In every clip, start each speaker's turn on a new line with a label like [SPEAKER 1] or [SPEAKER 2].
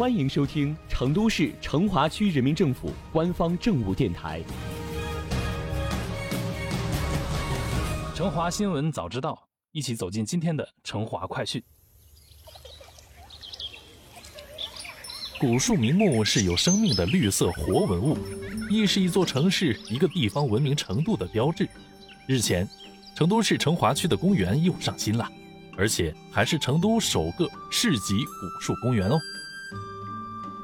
[SPEAKER 1] 欢迎收听成都市成华区人民政府官方政务电台《
[SPEAKER 2] 成华新闻早知道》，一起走进今天的成华快讯。古树名木是有生命的绿色活文物，亦是一座城市、一个地方文明程度的标志。日前，成都市成华区的公园又上新了，而且还是成都首个市级古树公园哦。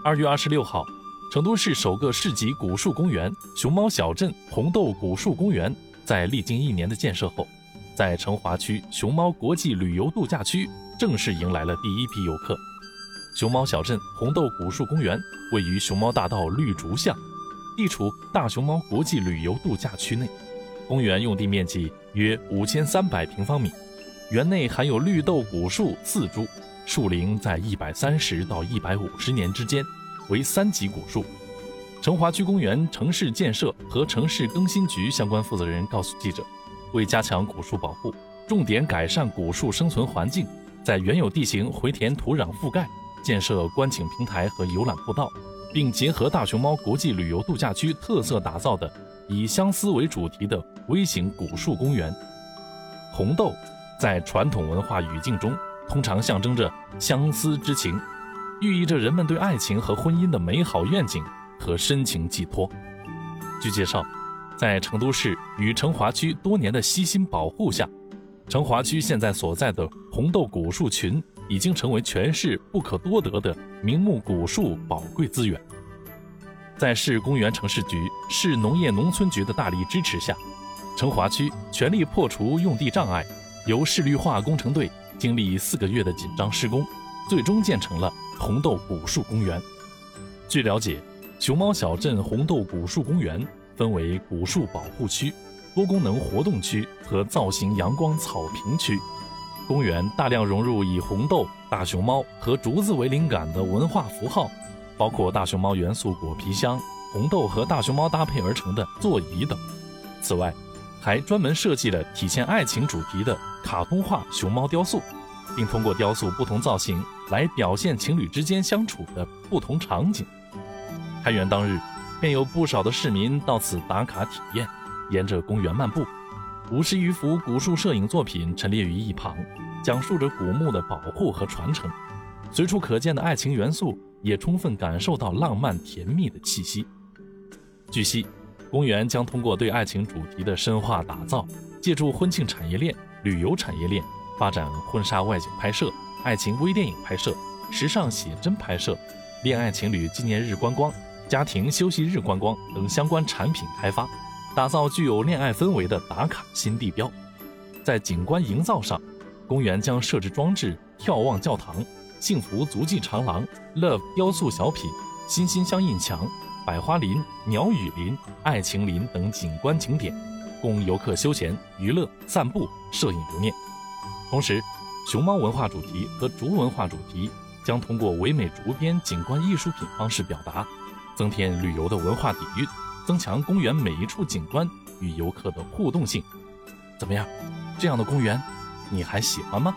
[SPEAKER 2] 二月二十六号，成都市首个市级古树公园——熊猫小镇红豆古树公园，在历经一年的建设后，在成华区熊猫国际旅游度假区正式迎来了第一批游客。熊猫小镇红豆古树公园位于熊猫大道绿竹巷，地处大熊猫国际旅游度假区内。公园用地面积约五千三百平方米，园内含有绿豆古树四株，树龄在一百三十到一百五十年之间，为三级古树。成华区公园城市建设和城市更新局相关负责人告诉记者，为加强古树保护，重点改善古树生存环境，在原有地形回填土壤覆盖。建设观景平台和游览步道，并结合大熊猫国际旅游度假区特色打造的以相思为主题的微型古树公园。红豆在传统文化语境中，通常象征着相思之情，寓意着人们对爱情和婚姻的美好愿景和深情寄托。据介绍，在成都市与成华区多年的悉心保护下，成华区现在所在的红豆古树群。已经成为全市不可多得的名木古树宝贵资源。在市公园城市局、市农业农村局的大力支持下，成华区全力破除用地障碍，由市绿化工程队经历四个月的紧张施工，最终建成了红豆古树公园。据了解，熊猫小镇红豆古树公园分为古树保护区、多功能活动区和造型阳光草坪区。公园大量融入以红豆、大熊猫和竹子为灵感的文化符号，包括大熊猫元素果皮箱、红豆和大熊猫搭配而成的座椅等。此外，还专门设计了体现爱情主题的卡通化熊猫雕塑，并通过雕塑不同造型来表现情侣之间相处的不同场景。开园当日，便有不少的市民到此打卡体验，沿着公园漫步。五十余幅古树摄影作品陈列于一旁，讲述着古墓的保护和传承。随处可见的爱情元素也充分感受到浪漫甜蜜的气息。据悉，公园将通过对爱情主题的深化打造，借助婚庆产业链、旅游产业链，发展婚纱外景拍摄、爱情微电影拍摄、时尚写真拍摄、恋爱情侣纪念日观光、家庭休息日观光等相关产品开发。打造具有恋爱氛围的打卡新地标，在景观营造上，公园将设置装置眺望教堂、幸福足迹长廊、Love 雕塑小品、心心相印墙、百花林、鸟语林、爱情林等景观景点，供游客休闲、娱乐、散步、摄影留念。同时，熊猫文化主题和竹文化主题将通过唯美竹编景观艺术品方式表达，增添旅游的文化底蕴。增强公园每一处景观与游客的互动性，怎么样？这样的公园，你还喜欢吗？